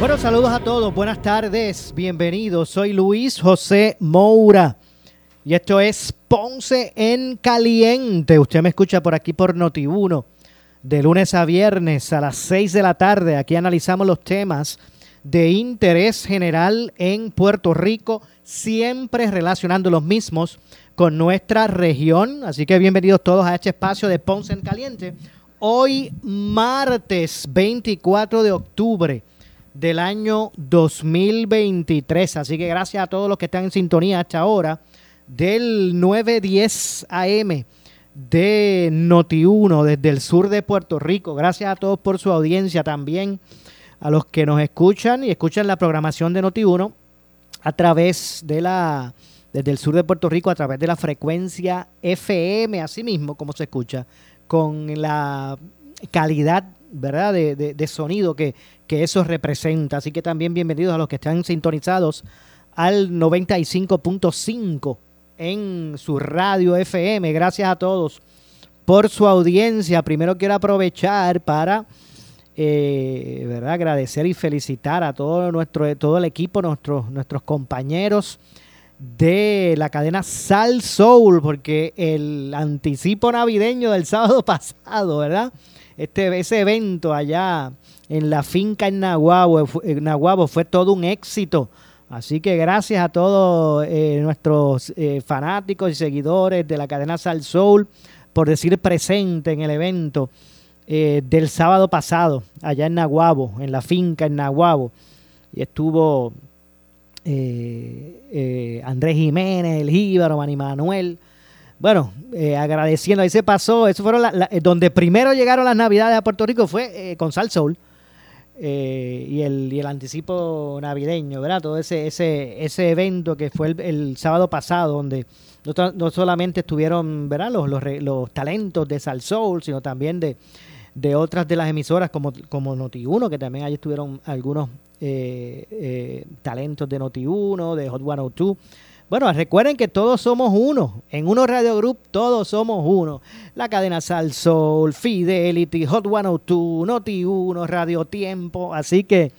Bueno, saludos a todos, buenas tardes, bienvenidos. Soy Luis José Moura y esto es Ponce en Caliente. Usted me escucha por aquí por Noti1 de lunes a viernes a las 6 de la tarde. Aquí analizamos los temas de interés general en Puerto Rico, siempre relacionando los mismos con nuestra región. Así que bienvenidos todos a este espacio de Ponce en Caliente. Hoy, martes 24 de octubre del año 2023. Así que gracias a todos los que están en sintonía hasta ahora del 910 AM de Noti1 desde el sur de Puerto Rico. Gracias a todos por su audiencia también, a los que nos escuchan y escuchan la programación de Noti1 a través de la desde el sur de Puerto Rico a través de la frecuencia FM, así mismo como se escucha, con la calidad ¿verdad? De, de, sonido que, que, eso representa. Así que también bienvenidos a los que están sintonizados al 95.5 en su radio FM. Gracias a todos por su audiencia. Primero quiero aprovechar para eh, ¿verdad? agradecer y felicitar a todo nuestro todo el equipo, nuestros, nuestros compañeros de la cadena Sal Soul, porque el anticipo navideño del sábado pasado, ¿verdad? Este, ese evento allá en la finca en Nahuabo, en fue todo un éxito. Así que gracias a todos eh, nuestros eh, fanáticos y seguidores de la cadena Sal Soul por decir presente en el evento eh, del sábado pasado, allá en Nahuabo, en la finca en Nahuabo. Y estuvo Andrés Jiménez, el Jíbaro, Manny Manuel. Bueno, agradeciendo, ahí se pasó, eso fueron donde primero llegaron las navidades a Puerto Rico fue con Sal Soul eh, y, el, y el anticipo navideño, ¿verdad? Todo ese, ese, ese evento que fue el, sábado pasado, donde no, solamente estuvieron, ¿verdad? Los, los, talentos de Sal Soul, sino también de, de otras de las emisoras como, como Noti1, que también allí estuvieron algunos eh, eh, talentos de Noti1, de Hot 102 bueno, recuerden que todos somos uno. En Uno Radio Group todos somos uno. La cadena Sal Soul, Fidelity, Hot 102, Noti 1, Radio Tiempo. Así que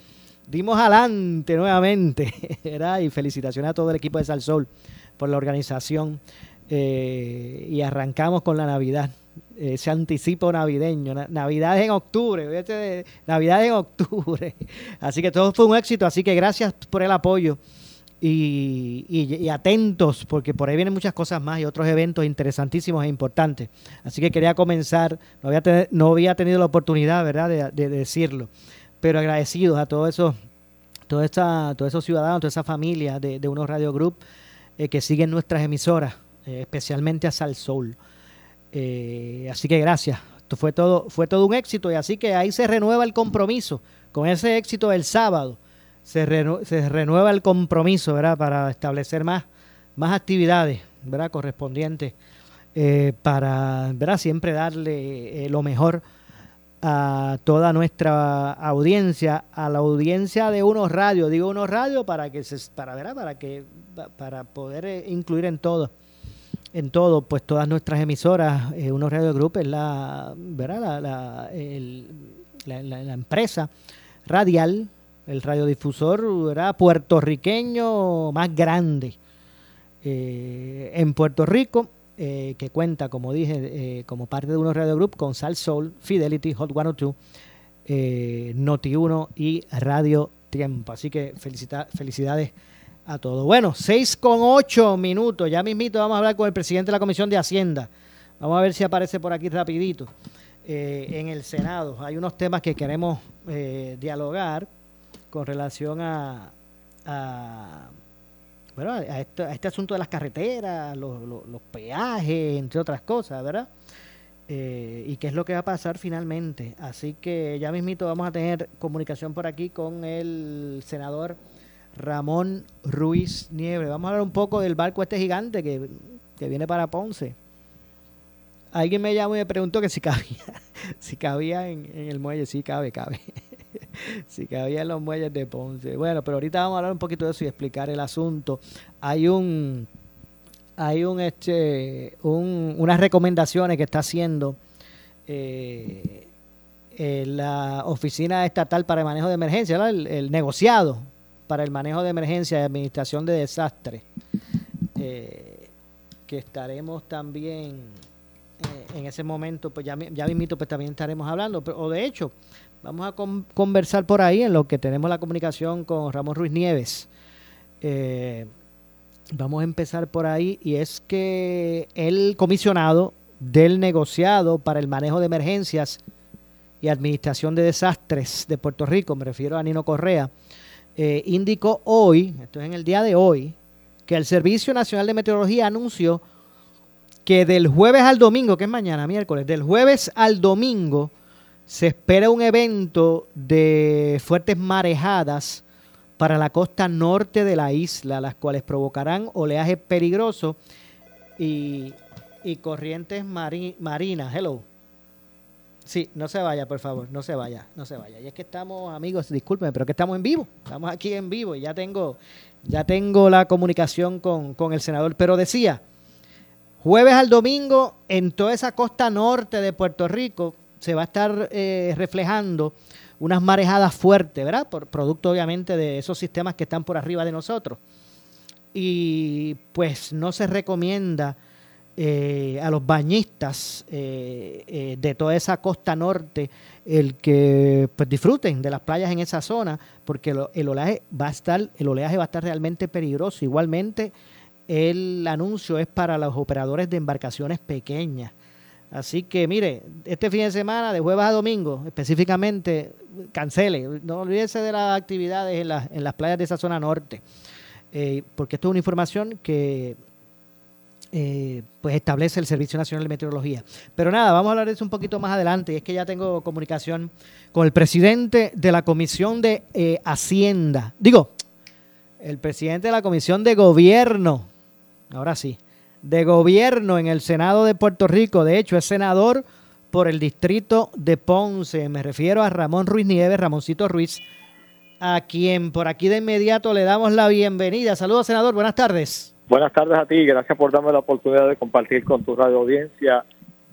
dimos adelante nuevamente. Y felicitaciones a todo el equipo de Sal Soul por la organización. Eh, y arrancamos con la Navidad. Ese anticipo navideño. Navidad en octubre. Navidad en octubre. Así que todo fue un éxito. Así que gracias por el apoyo y, atentos, porque por ahí vienen muchas cosas más y otros eventos interesantísimos e importantes. Así que quería comenzar, no había, no había tenido la oportunidad, ¿verdad?, de, decirlo, pero agradecidos a todos esos, toda esta, todos esos ciudadanos, toda esa familia de, de Unos Radio Group eh, que siguen nuestras emisoras, eh, especialmente a Sal Soul. Eh, así que gracias. Esto fue todo, fue todo un éxito y así que ahí se renueva el compromiso con ese éxito del sábado se, renueva el compromiso, ¿verdad? Para establecer más, más actividades, ¿verdad? Correspondientes eh, para, ¿verdad? Siempre darle eh, lo mejor a toda nuestra audiencia, a la audiencia de unos radios, digo unos radios para que se, para. Para que, para poder eh, incluir en todo, en todo, pues todas nuestras emisoras, unos radio group es la, ¿verdad? La, la empresa radial el radiodifusor era puertorriqueño más grande eh, en Puerto Rico, eh, que cuenta, como dije, eh, como parte de unos Radio Group con Sal Soul, Fidelity, Hot 102, Noti 1 y Radio Tiempo. Así que felicidades a todos. Bueno, 6 con 8 minutos. Ya mismito vamos a hablar con el presidente de la Comisión de Hacienda. Vamos a ver si aparece por aquí rapidito en el Senado. Hay unos temas que queremos dialogar con relación a, bueno, a, este, asunto de las carreteras, los, peajes, entre otras cosas, ¿verdad? Eh, y qué es lo que va a pasar finalmente. Así que ya mismito vamos a tener comunicación por aquí con el senador Ramón Ruiz Nieves. Vamos a hablar un poco del barco este gigante que, viene para Ponce. Alguien me llamó y me preguntó que si cabía, si cabía en, el muelle. Sí, cabe, cabe. Si cabía en los muelles de Ponce. Bueno, pero ahorita vamos a hablar un poquito de eso y explicar el asunto. Hay un hay un este unas recomendaciones que está haciendo eh, la Oficina Estatal para el Manejo de Emergencia, el, negociado para el manejo de emergencia y administración de desastres, eh, que estaremos también eh, en ese momento, pues ya, ya mismito, pues también estaremos hablando, o de hecho, vamos a conversar por ahí en lo que tenemos la comunicación con Ramón Ruiz Nieves. Eh, vamos a empezar por ahí y es que el comisionado del negociado para el manejo de emergencias y Administración de Desastres de Puerto Rico, me refiero a Nino Correa, eh, indicó hoy, esto es en el día de hoy, que el Servicio Nacional de Meteorología anunció que del jueves al domingo, que es mañana, miércoles, del jueves al domingo se espera un evento de fuertes marejadas para la costa norte de la isla, las cuales provocarán oleaje peligroso y, corrientes marinas. Hello Sí, no se vaya, por favor, no se vaya, no se vaya. Y es que estamos, amigos, discúlpenme, pero que estamos en vivo, estamos aquí en vivo y ya tengo, ya tengo la comunicación con, el senador. Pero decía, jueves al domingo, en toda esa costa norte de Puerto Rico, se va a estar eh, reflejando unas marejadas fuertes, ¿verdad? Por producto, obviamente, de esos sistemas que están por arriba de nosotros. Y pues no se recomienda eh, a los bañistas eh, eh, de toda esa costa norte el que pues, disfruten de las playas en esa zona porque el oleaje va a estar el oleaje va a estar realmente peligroso igualmente el anuncio es para los operadores de embarcaciones pequeñas así que mire este fin de semana de jueves a domingo específicamente cancele no olvídese de las actividades en, en las playas de esa zona norte porque esto es una información que eh, pues establece el Servicio Nacional de Meteorología. Pero nada, vamos a hablar de eso un poquito más adelante. Y es que ya tengo comunicación con el presidente de la Comisión de eh, Hacienda. Digo, el presidente de la Comisión de Gobierno. Ahora sí, de Gobierno en el Senado de Puerto Rico. De hecho, es senador por el distrito de Ponce. Me refiero a Ramón Ruiz Nieves, Ramoncito Ruiz, a quien por aquí de inmediato le damos la bienvenida. Saludos, senador. Buenas tardes. Buenas tardes a ti y gracias por darme la oportunidad de compartir con tu radio audiencia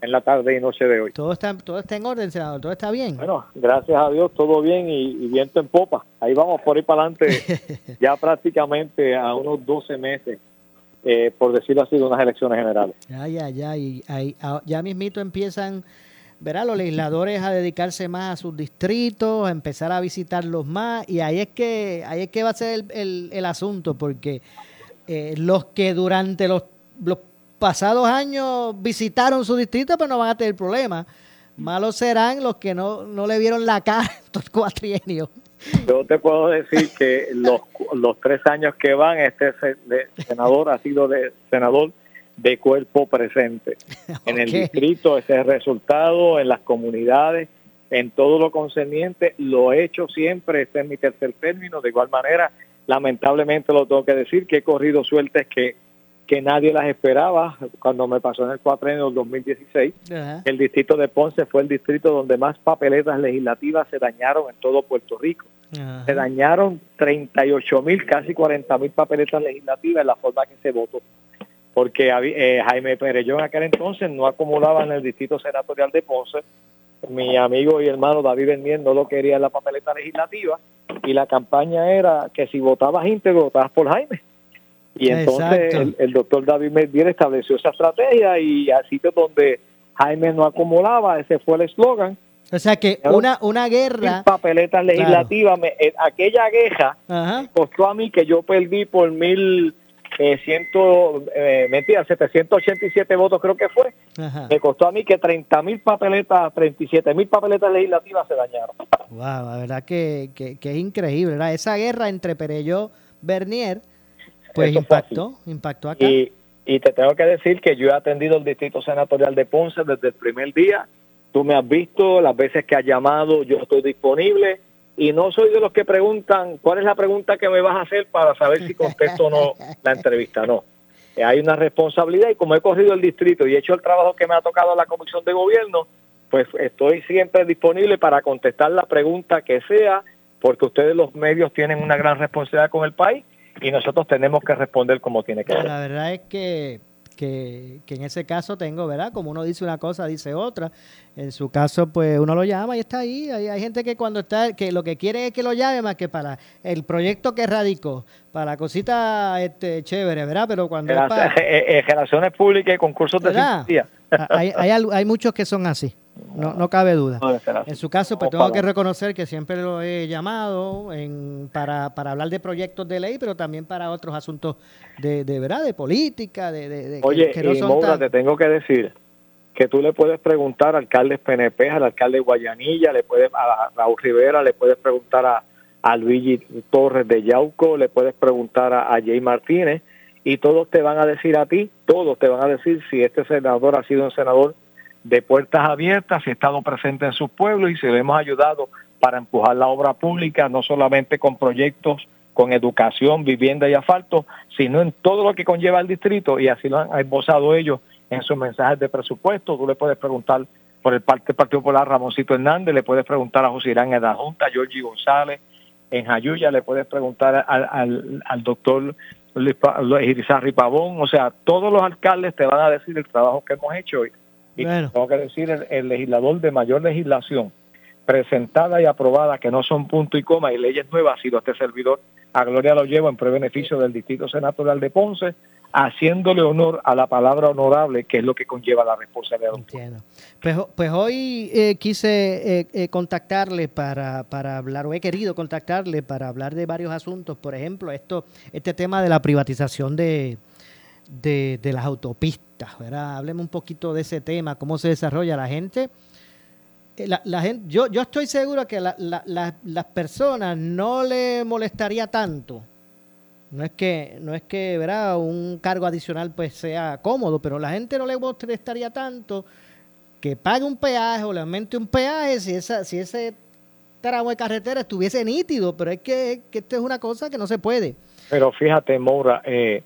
en la tarde y noche de hoy. Todo está, todo está en orden, senador, todo está bien. Bueno, gracias a Dios, todo bien y, viento en popa. Ahí vamos por ir para adelante, ya prácticamente a unos 12 meses, eh, por decirlo así, de unas elecciones generales. Ya, ya, ya, y ahí, ya mismito empiezan, verá, los legisladores a dedicarse más a sus distritos, a empezar a visitarlos más, y ahí es que, ahí es que va a ser el, el asunto, porque eh, los que durante los, pasados años visitaron su distrito, pues no van a tener problemas. Malos serán los que no, no le vieron la cara estos cuatrienios. Yo te puedo decir que los, los tres años que van, este senador ha sido de senador de cuerpo presente. En el distrito, ese es el resultado, en las comunidades, en todo lo concerniente, lo he hecho siempre, este es mi tercer término, de igual manera lamentablemente lo tengo que decir, que he corrido sueltes que, que nadie las esperaba cuando me pasó en el cuatrenio del 2016. El distrito de Ponce fue el distrito donde más papeletas legislativas se dañaron en todo Puerto Rico. Se dañaron 38 mil, casi 40 mil papeletas legislativas en la forma que se votó. Porque eh, Jaime Perelló en aquel entonces no acumulaba en el distrito senatorial de Ponce. Mi amigo y hermano David Bernier no lo quería en la papeleta legislativa y la campaña era que si votabas íntegro, votabas por Jaime. Y entonces el, doctor David Medier estableció esa estrategia y a sitios donde Jaime no acumulaba, ese fue el eslogan. O sea que una, una guerra... Papeletas legislativas, eh, aquella guerra costó a mí que yo perdí por mil eh, ciento, eh, mentira, 787 votos creo que fue. Me costó a mí que 30 mil papeletas, 37 mil papeletas legislativas se dañaron. Wow, la verdad que, que, es increíble, ¿verdad? Esa guerra entre Pereyó Bernier, pues impactó, impactó acá. Y, y te tengo que decir que yo he atendido el distrito senatorial de Ponce desde el primer día. Tú me has visto las veces que has llamado, yo estoy disponible y no soy de los que preguntan cuál es la pregunta que me vas a hacer para saber si contesto o no la entrevista. No, eh, hay una responsabilidad y como he corrido el distrito y he hecho el trabajo que me ha tocado la Comisión de Gobierno, pues estoy siempre disponible para contestar la pregunta que sea, porque ustedes los medios tienen una gran responsabilidad con el país y nosotros tenemos que responder como tiene que ser. La verdad es que que, en ese caso tengo, ¿verdad? Como uno dice una cosa, dice otra. En su caso, pues uno lo llama y está ahí. Hay, gente que cuando está, que lo que quiere es que lo llame más que para el proyecto que radicó, para la cosita este, chévere, ¿verdad? Pero cuando... es para, eh, eh, relaciones públicas y concursos de ciencia. hay, hay, hay muchos que son así. No, no cabe duda. En su caso, pues tengo que reconocer que siempre lo he llamado en, para, para hablar de proyectos de ley, pero también para otros asuntos de, de verdad, de política, de, de, Oye, que, no y te tengo que decir que tú le puedes preguntar al alcalde PNP, al alcalde de Guayanilla, le puedes a Raúl Rivera, le puedes preguntar a, a Luigi Torres de Yauco, le puedes preguntar a, a Jay Martínez, y todos te van a decir a ti, todos te van a decir si este senador ha sido un senador de puertas abiertas, ha estado presente en sus pueblos y se le hemos ayudado para empujar la obra pública, no solamente con proyectos con educación, vivienda y asfalto, sino en todo lo que conlleva el distrito y así lo han esbozado ellos en sus mensajes de presupuesto. Tú le puedes preguntar por el parte del Partido Popular Ramoncito Hernández, le puedes preguntar a José Irán en la Junta, a Georgie González en Jayuya, le puedes preguntar al, al, doctor Irizarri Pavón, o sea, todos los alcaldes te van a decir el trabajo que hemos hecho y tengo que decir, el, legislador de mayor legislación presentada y aprobada, que no son punto y coma y leyes nuevas, ha sido este servidor. A Gloria lo llevo en pre-beneficio del Distrito Senatorial de Ponce, haciéndole honor a la palabra honorable, que es lo que conlleva la responsabilidad. Entiendo. Pues, pues hoy eh, quise eh, eh, contactarle para, para hablar, o he querido contactarle para hablar de varios asuntos, por ejemplo, esto este tema de la privatización de, de, las autopistas, ¿verdad? Hablemos un poquito de ese tema, cómo se desarrolla la gente. Eh, la, gente yo, yo estoy seguro que la, las personas no le molestaría tanto. No es que, no es que ¿verdad? un cargo adicional pues sea cómodo, pero la gente no le molestaría tanto que pague un peaje o le aumente un peaje si esa, si ese tramo de carretera estuviese nítido, pero es que, que esto es una cosa que no se puede. Pero fíjate, Moura, eh,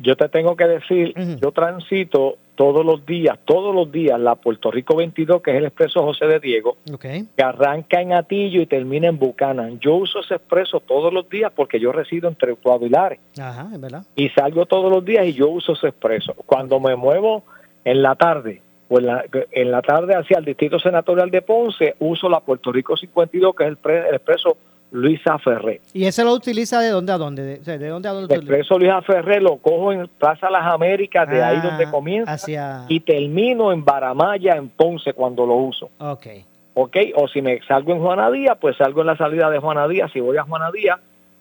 yo te tengo que decir, yo transito todos los días, todos los días la Puerto Rico 22, que es el expreso José de Diego, que arranca en Atillo y termina en Buchanan. Yo uso ese expreso todos los días porque yo resido entre Utuado y Lares. Ajá, es verdad. Y salgo todos los días y yo uso ese expreso. Cuando me muevo en la tarde, o en la, en la tarde hacia el Distrito Senatorial de Ponce, uso la Puerto Rico 52, que es el, el expreso Luisa Ferré. ¿Y ese lo utiliza de dónde a dónde? ¿De, dónde a dónde? El expreso Luisa Ferré lo cojo en Plaza Las Américas, de ahí donde ah, comienza, y termino en Baramaya, en Ponce, cuando lo uso. Ok. Ok, o si me salgo en Juanadía, pues salgo en la salida de Juanadía, si voy a Juanadía,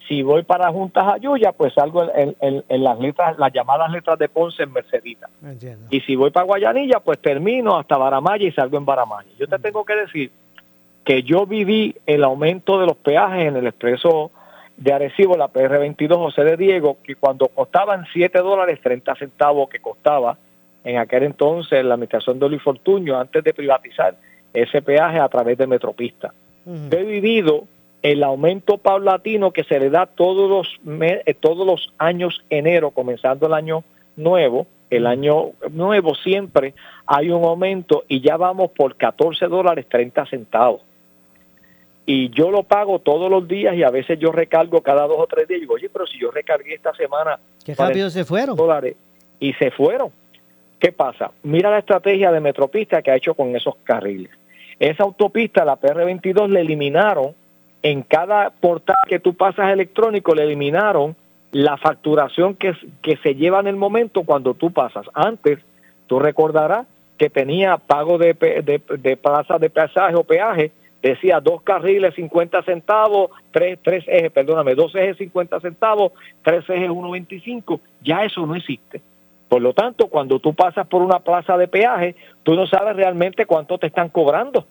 si voy para Juntas Ayuya, pues salgo en, en, las letras, las llamadas letras de Ponce en Mercedita. Y si voy para Guayanilla, pues termino hasta Baramaya y salgo en Baramaya. Yo te mm. tengo que decir que yo viví el aumento de los peajes en el expreso de Arecibo, la PR22 José de Diego, que cuando costaban 7 dólares 30 centavos que costaba en aquel entonces la administración de Luis Fortuño antes de privatizar ese peaje a través de Metropista. He vivido el aumento paulatino que se le da todos los, eh, todos los años enero, comenzando el año nuevo, el año nuevo siempre hay un aumento y ya vamos por 14 dólares 30 centavos y yo lo pago todos los días y a veces yo recargo cada dos o tres días y digo, oye, pero si yo recargué esta semana... Qué rápido se fueron. Dólares, y se fueron. ¿Qué pasa? Mira la estrategia de Metropista que ha hecho con esos carriles. Esa autopista, la PR22, le eliminaron, en cada portal que tú pasas electrónico, le eliminaron la facturación que, que se lleva en el momento cuando tú pasas. Antes, tú recordarás que tenía pago de, de, de plaza de pasaje o peaje decía dos carriles 50 centavos, tres, tres ejes, perdóname, dos ejes 50 centavos, tres ejes 1.25, ya eso no existe. Por lo tanto, cuando tú pasas por una plaza de peaje, tú no sabes realmente cuánto te están cobrando.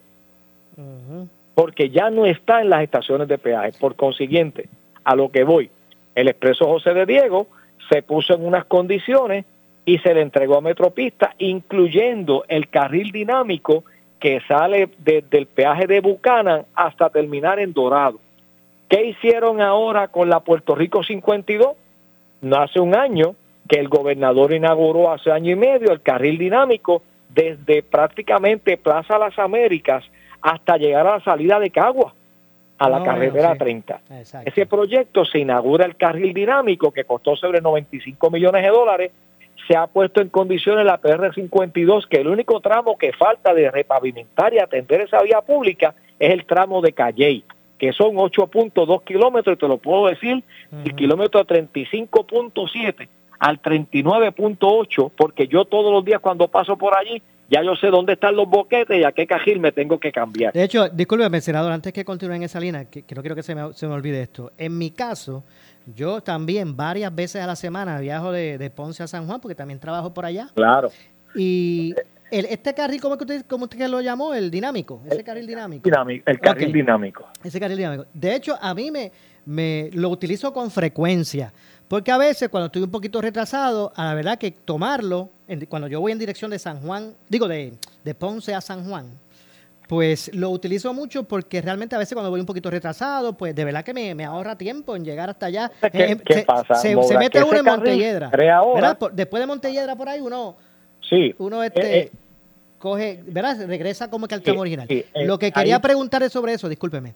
Porque ya no está en las estaciones de peaje. Por consiguiente, a lo que voy, el expreso José de Diego se puso en unas condiciones y se le entregó a Metropista, incluyendo el carril dinámico que sale desde el peaje de Buchanan hasta terminar en Dorado. ¿Qué hicieron ahora con la Puerto Rico 52? No hace un año que el gobernador inauguró hace año y medio el carril dinámico desde prácticamente Plaza Las Américas hasta llegar a la salida de Cagua, a la carretera 30. Ese proyecto se inaugura el carril dinámico que costó sobre 95 millones de dólares. Se ha puesto en condiciones la PR52, que el único tramo que falta de repavimentar y atender esa vía pública es el tramo de Calley, que son 8.2 kilómetros, y te lo puedo decir, el kilómetro 35.7 al 39.8, porque yo todos los días cuando paso por allí, ya yo sé dónde están los boquetes y a qué cajil me tengo que cambiar. De hecho, discúlpeme, senador, antes que continúe en esa línea, que, no quiero que se me, se me, olvide esto. En mi caso, yo también varias veces a la semana viajo de, Ponce a San Juan, porque también trabajo por allá. Claro. Y el, este carril, ¿cómo, usted, ¿cómo usted lo llamó? El dinámico, ese carril dinámico. el carril dinámico. Ese carril dinámico. De hecho, a mí me, me lo utilizo con frecuencia. Porque a veces cuando estoy un poquito retrasado, a la verdad que tomarlo, cuando yo voy en dirección de San Juan, digo de, Ponce a San Juan, pues lo utilizo mucho porque realmente a veces cuando voy un poquito retrasado, pues de verdad que me, ahorra tiempo en llegar hasta allá. ¿Qué, eh, pasa? Se, mete uno en Montelledra. Después de Montelledra por ahí uno, sí, uno este, eh, eh. coge, ¿verdad? Regresa como que al tramo original. lo que quería preguntar es sobre eso, discúlpeme.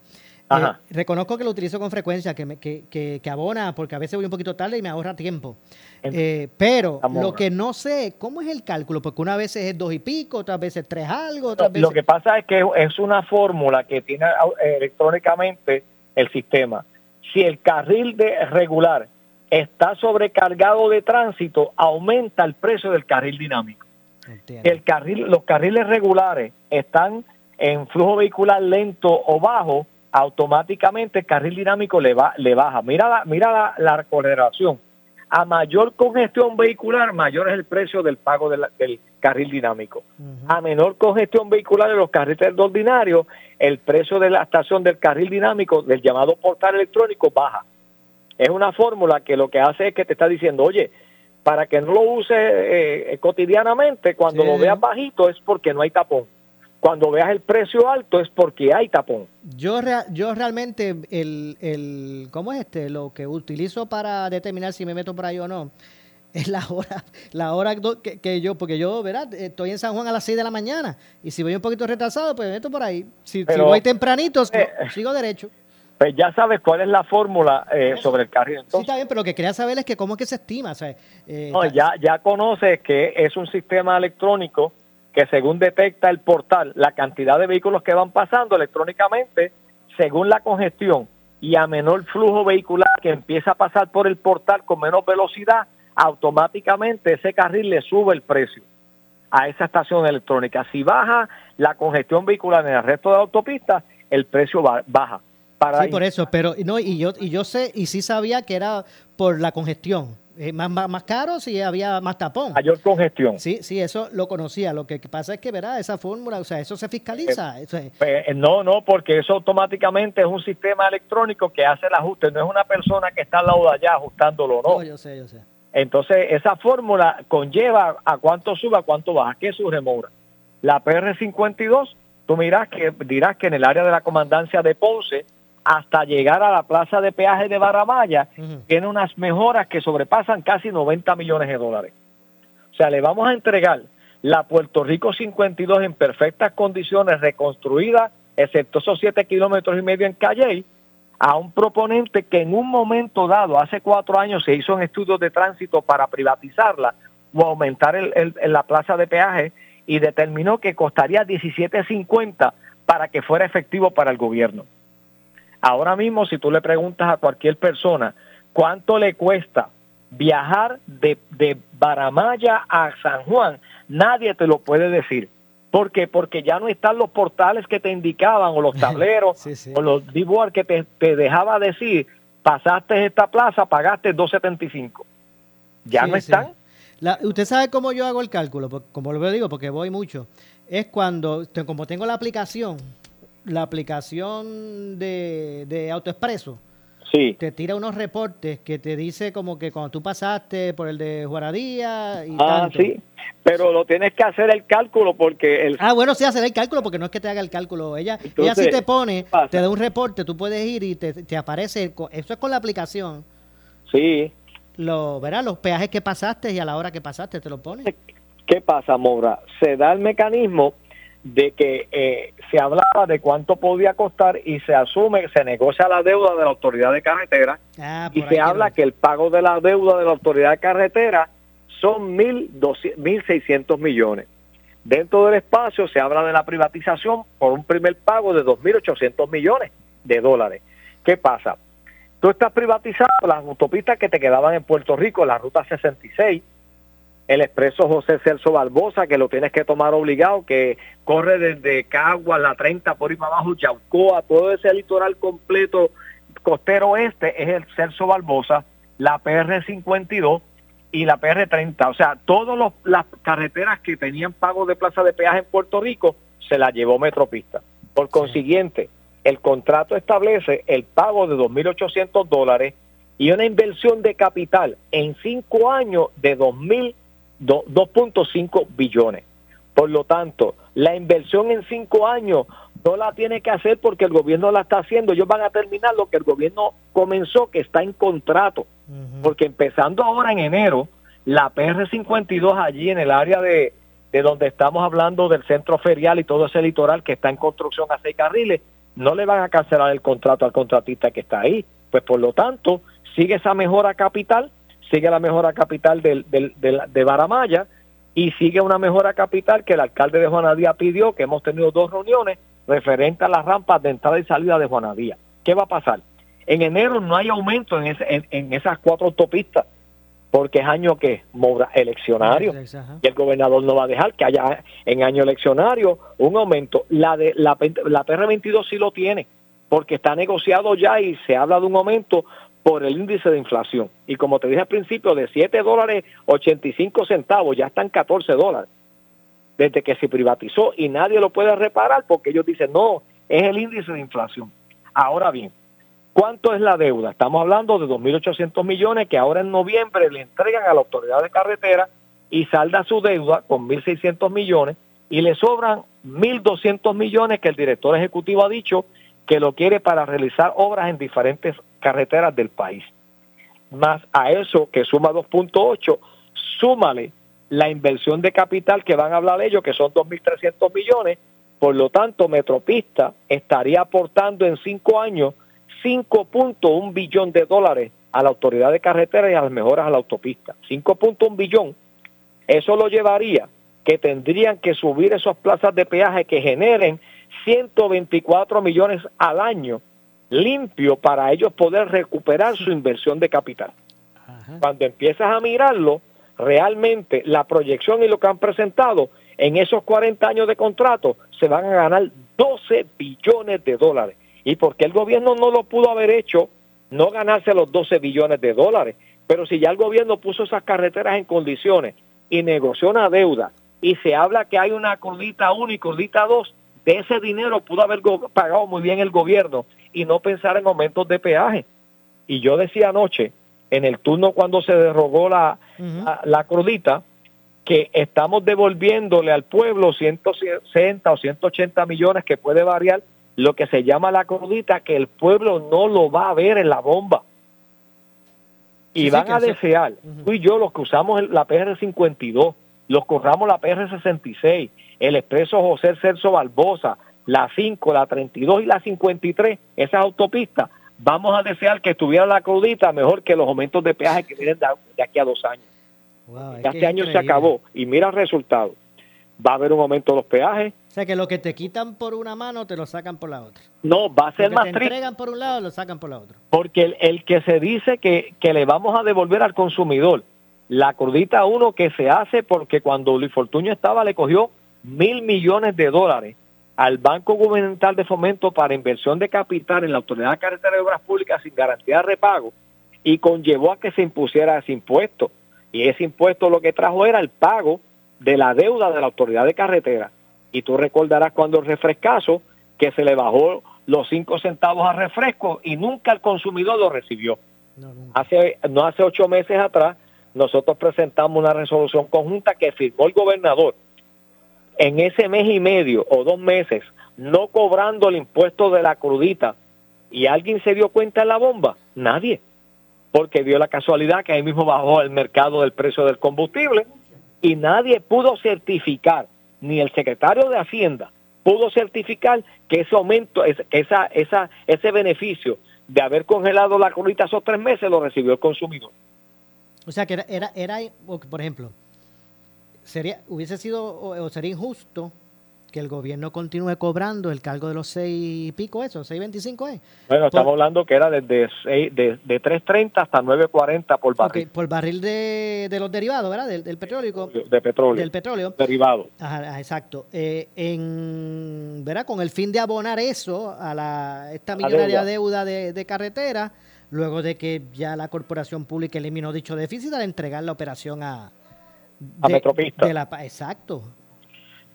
Eh, reconozco que lo utilizo con frecuencia, que, me, que, que, abona, porque a veces voy un poquito tarde y me ahorra tiempo. Eh, pero lo que no sé, ¿cómo es el cálculo? Porque una vez es dos y pico, otras veces tres algo, otras Lo que pasa es que es una fórmula que tiene electrónicamente el sistema. Si el carril de regular está sobrecargado de tránsito, aumenta el precio del carril dinámico. El carril, los carriles regulares están en flujo vehicular lento o bajo, automáticamente el carril dinámico le, va, le baja. Mira la, mira la, correlación. A mayor congestión vehicular, mayor es el precio del pago del carril dinámico. A menor congestión vehicular de los carriles ordinarios, el precio de la estación del carril dinámico, del llamado portal electrónico, baja. Es una fórmula que lo que hace es que te está diciendo, oye, para que no lo use eh, cotidianamente, cuando lo veas bajito es porque no hay tapón cuando veas el precio alto es porque hay tapón. Yo, yo realmente, el, el, ¿cómo es este? Lo que utilizo para determinar si me meto por ahí o no, es la hora, la hora que, yo, porque yo, ¿verdad? Estoy en San Juan a las 6 de la mañana y si voy un poquito retrasado, pues me meto por ahí. Si, voy tempranito, eh, sigo derecho. Pues ya sabes cuál es la fórmula eh, sobre el carril. sí, está bien, pero lo que quería saber es que cómo es que se estima. Eh, no, ya, ya conoces que es un sistema electrónico que según detecta el portal la cantidad de vehículos que van pasando electrónicamente, según la congestión y a menor flujo vehicular que empieza a pasar por el portal con menos velocidad, automáticamente ese carril le sube el precio a esa estación electrónica. Si baja la congestión vehicular en el resto de la autopista, el precio baja. Sí, por eso, pero no, y yo, y yo sé, y sí sabía que era por la congestión eh, más, más, caro si había más tapón. Mayor congestión. Sí, sí, eso lo conocía. Lo que pasa es que, verá, esa fórmula, o sea, eso se fiscaliza. Eh, pues, eh, no, no, porque eso automáticamente es un sistema electrónico que hace el ajuste. No es una persona que está al lado de allá ajustándolo, ¿no? yo sé, yo sé. Entonces, esa fórmula conlleva a cuánto sube, a cuánto baja, qué su remora. La PR52, tú miras que dirás que en el área de la comandancia de Ponce hasta llegar a la plaza de peaje de Barramaya, tiene unas mejoras que sobrepasan casi 90 millones de dólares. O sea, le vamos a entregar la Puerto Rico 52 en perfectas condiciones, reconstruida, excepto esos 7 kilómetros y medio en Calle, a un proponente que en un momento dado, hace cuatro años, se hizo un estudio de tránsito para privatizarla o aumentar el, la plaza de peaje y determinó que costaría 17.50 para que fuera efectivo para el gobierno. Ahora mismo, si tú le preguntas a cualquier persona cuánto le cuesta viajar de, de Baramaya a San Juan, nadie te lo puede decir. ¿Por qué? Porque ya no están los portales que te indicaban o los tableros o los billboards que te, te, dejaba decir, pasaste esta plaza, pagaste 2.75. Ya no están. usted sabe cómo yo hago el cálculo, como lo digo, porque voy mucho. Es cuando, como tengo la aplicación, la aplicación de, de AutoExpreso. sí. te tira unos reportes que te dice como que cuando tú pasaste por el de Juaradía y Ah, sí, pero lo tienes que hacer el cálculo porque el... Ah, bueno, sí, hacer el cálculo porque no es que te haga el cálculo. Ella, ella sí te pone, te da un reporte, tú puedes ir y te, te aparece, eso es con la aplicación. Sí. Lo, verás, los peajes que pasaste y a la hora que pasaste te lo pone. ¿Qué pasa, Mora? Se da el mecanismo de que eh, se hablaba de cuánto podía costar y se asume, se negocia la deuda de la autoridad de carretera ah, y se habla que el pago de la deuda de la autoridad de carretera son 1.600 millones. Dentro del espacio se habla de la privatización por un primer pago de 2.800 millones de dólares. ¿Qué pasa? Tú estás privatizando las autopistas que te quedaban en Puerto Rico, la ruta 66, el expreso José Celso Barbosa, que lo tienes que tomar obligado, que corre desde Cagua, la 30 por ahí para abajo, Yaucoa, todo ese litoral completo costero este es el Celso Barbosa, la PR 52 y la PR 30. O sea, todas las carreteras que tenían pago de plaza de peaje en Puerto Rico se las llevó Metropista. Por consiguiente, el contrato establece el pago de 2.800 dólares y una inversión de capital en cinco años de 2.000 2.5 billones. Por lo tanto, la inversión en cinco años no la tiene que hacer porque el gobierno la está haciendo. Ellos van a terminar lo que el gobierno comenzó, que está en contrato. Porque empezando ahora en enero, la PR52 allí en el área de, de donde estamos hablando del centro ferial y todo ese litoral que está en construcción a seis carriles, no le van a cancelar el contrato al contratista que está ahí. Pues por lo tanto, sigue esa mejora capital sigue la mejora capital del, del, de Baramaya y sigue una mejora capital que el alcalde de Juanadía pidió, que hemos tenido dos reuniones referente a las rampas de entrada y salida de Juanadía. ¿Qué va a pasar? En enero no hay aumento en, en, esas cuatro autopistas, porque es año que eleccionario y el gobernador no va a dejar que haya en año eleccionario un aumento. La de la, la PR22 sí lo tiene, porque está negociado ya y se habla de un aumento por el índice de inflación. Y como te dije al principio, de 7 dólares 85 centavos ya están 14 dólares. Desde que se privatizó y nadie lo puede reparar porque ellos dicen, no, es el índice de inflación. Ahora bien, ¿cuánto es la deuda? Estamos hablando de 2.800 millones que ahora en noviembre le entregan a la autoridad de carretera y salda su deuda con 1.600 millones y le sobran 1.200 millones que el director ejecutivo ha dicho que lo quiere para realizar obras en diferentes carreteras del país. Más a eso que suma 2.8, súmale la inversión de capital que van a hablar ellos, que son 2.300 millones. Por lo tanto, Metropista estaría aportando en cinco años 5.1 billón de dólares a la autoridad de carretera y a las mejoras a la autopista. 5.1 billón. Eso lo llevaría que tendrían que subir esas plazas de peaje que generen 124 millones al año limpio para ellos poder recuperar su inversión de capital. Cuando empiezas a mirarlo, realmente la proyección y lo que han presentado en esos 40 años de contrato se van a ganar 12 billones de dólares. ¿Y porque el gobierno no lo pudo haber hecho? No ganarse los 12 billones de dólares. Pero si ya el gobierno puso esas carreteras en condiciones y negoció una deuda y se habla que hay una crudita 1 y crudita 2, de ese dinero pudo haber pagado muy bien el gobierno y no pensar en aumentos de peaje. Y yo decía anoche, en el turno cuando se derogó la, la, crudita, que estamos devolviéndole al pueblo 160 o 180 millones que puede variar lo que se llama la crudita, que el pueblo no lo va a ver en la bomba. Y van a desear, tú y yo los que usamos la PR52, los corramos la PR66, el expreso José Celso Barbosa, la 5, la 32 y la 53, esas autopistas, vamos a desear que estuviera la crudita mejor que los aumentos de peaje que vienen de, aquí a dos años. este año se acabó y mira el resultado. Va a haber un aumento de los peajes. O sea que lo que te quitan por una mano te lo sacan por la otra. No, va a ser más triste. Te entregan por un lado, lo sacan por la otra. Porque el, el que se dice que, que le vamos a devolver al consumidor la crudita uno que se hace porque cuando Luis Fortuño estaba le cogió mil millones de dólares al Banco Gubernamental de Fomento para inversión de capital en la Autoridad de Carretera de Obras Públicas sin garantía de repago y conllevó a que se impusiera ese impuesto. Y ese impuesto lo que trajo era el pago de la deuda de la Autoridad de Carretera. Y tú recordarás cuando el refrescazo que se le bajó los cinco centavos a refresco y nunca el consumidor lo recibió. hace, no hace ocho meses atrás, nosotros presentamos una resolución conjunta que firmó el gobernador en ese mes y medio o dos meses, no cobrando el impuesto de la crudita. ¿Y alguien se dio cuenta en la bomba? Nadie. Porque dio la casualidad que ahí mismo bajó el mercado del precio del combustible y nadie pudo certificar, ni el secretario de Hacienda pudo certificar que ese aumento, esa, esa, ese beneficio de haber congelado la crudita esos tres meses lo recibió el consumidor. O sea que era, era, era por ejemplo, sería, hubiese sido o sería injusto que el gobierno continúe cobrando el cargo de los seis y pico, eso, 6.25 es. Bueno, estamos hablando que era desde de, de 3.30 hasta 9.40 por barril. por barril de, de, los derivados, ¿verdad? Del, petróleo. De petróleo. Del petróleo. Derivado. Ajá, exacto. Eh, en, ¿verdad? Con el fin de abonar eso a la, esta millonaria deuda, de, carretera, luego de que ya la corporación pública eliminó dicho déficit al entregar la operación a... a Metropista. exacto.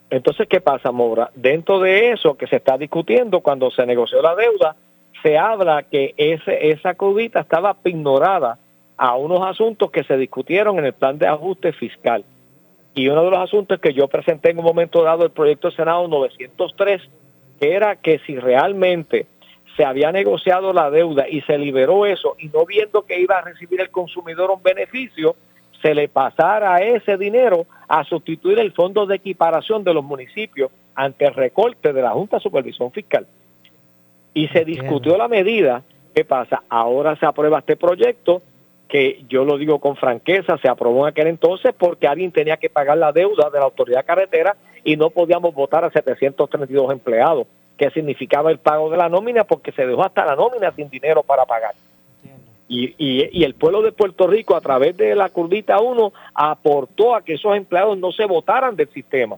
Entonces, ¿qué pasa, Mora? Dentro de eso que se está discutiendo cuando se negoció la deuda, se habla que ese, esa crudita estaba ignorada a unos asuntos que se discutieron en el plan de ajuste fiscal. Y uno de los asuntos que yo presenté en un momento dado el proyecto de Senado 903, que era que si realmente se había negociado la deuda y se liberó eso y no viendo que iba a recibir el consumidor un beneficio, se le pasara ese dinero a sustituir el fondo de equiparación de los municipios ante el recorte de la Junta de Supervisión Fiscal. Y se discutió la medida. ¿Qué pasa? Ahora se aprueba este proyecto que yo lo digo con franqueza, se aprobó en aquel entonces porque alguien tenía que pagar la deuda de la autoridad carretera y no podíamos votar a 732 empleados, que significaba el pago de la nómina porque se dejó hasta la nómina sin dinero para pagar. Y, y, el pueblo de Puerto Rico, a través de la Curdita 1, aportó a que esos empleados no se votaran del sistema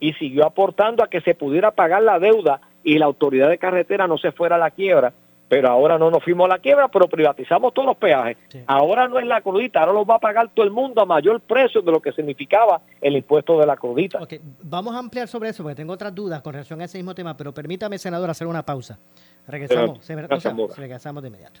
y siguió aportando a que se pudiera pagar la deuda y la autoridad de carretera no se fuera a la quiebra. Pero ahora no nos fuimos a la quiebra, pero privatizamos todos los peajes. Ahora no es la crudita, ahora los va a pagar todo el mundo a mayor precio de lo que significaba el impuesto de la crudita. Vamos a ampliar sobre eso porque tengo otras dudas con relación a ese mismo tema, pero permítame, senador, hacer una pausa. Regresamos, regresamos de inmediato.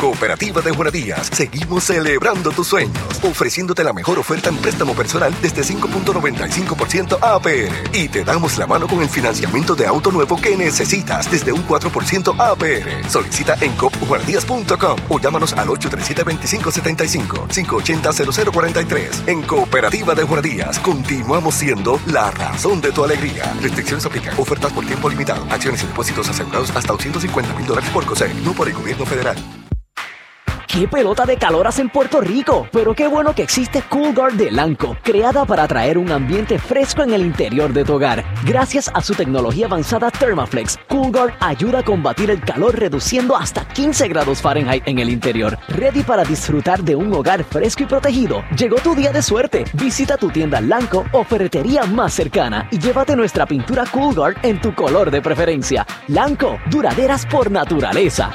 Cooperativa de Buenadías, seguimos celebrando tus sueños, ofreciéndote la mejor oferta en préstamo personal desde 5.95% APR. Y te damos la mano con el financiamiento de auto nuevo que necesitas desde un 4% APR. Solicita en copbuenadías.com o llámanos al 837-2575, 580-0043. En Cooperativa de Buenadías, continuamos siendo la razón de tu alegría. Restricciones aplican. Ofertas por tiempo limitado. Acciones y depósitos asegurados hasta 250 mil dólares por COSEC, no por el gobierno federal. ¡Qué pelota de calor en Puerto Rico! Pero qué bueno que existe CoolGuard de Lanco, creada para traer un ambiente fresco en el interior de tu hogar. Gracias a su tecnología avanzada Thermaflex, CoolGuard ayuda a combatir el calor reduciendo hasta 15 grados Fahrenheit en el interior. Ready para disfrutar de un hogar fresco y protegido. Llegó tu día de suerte. Visita tu tienda Lanco o ferretería más cercana y llévate nuestra pintura CoolGuard en tu color de preferencia. Lanco, duraderas por naturaleza.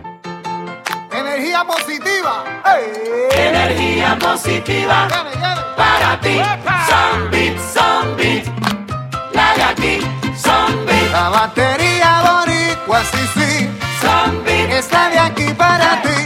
positiva. Energía positiva. Para ti. Zombie, zombie. La de aquí. Zombie. La batería boricua, sí, sí. Zombie. Está de aquí para ti,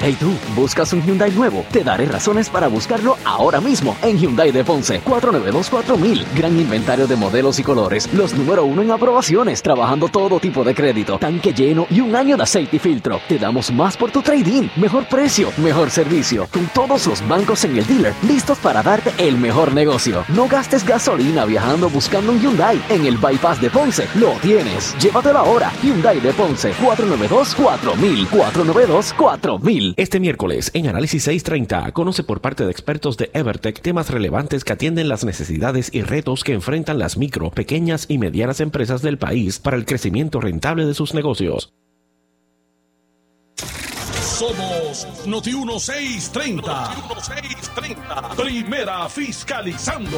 Hey tú, ¿buscas un Hyundai nuevo? Te daré razones para buscarlo ahora mismo en Hyundai de Ponce. 492-4000. Gran inventario de modelos y colores. Los número uno en aprobaciones. Trabajando todo tipo de crédito. Tanque lleno y un año de aceite y filtro. Te damos más por tu trading. Mejor precio, mejor servicio. Con todos los bancos en el dealer listos para darte el mejor negocio. No gastes gasolina viajando buscando un Hyundai. En el bypass de Ponce lo tienes. Llévatelo ahora. Hyundai de Ponce. 492-4000. 492-4000. Este miércoles en Análisis 630 conoce por parte de expertos de Evertech temas relevantes que atienden las necesidades y retos que enfrentan las micro, pequeñas y medianas empresas del país para el crecimiento rentable de sus negocios. Somos Noti 1630. Noti 1630. Primera fiscalizando.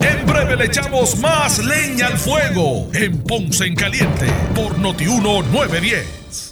En breve le echamos más leña al fuego en Ponce en Caliente por Noti 910.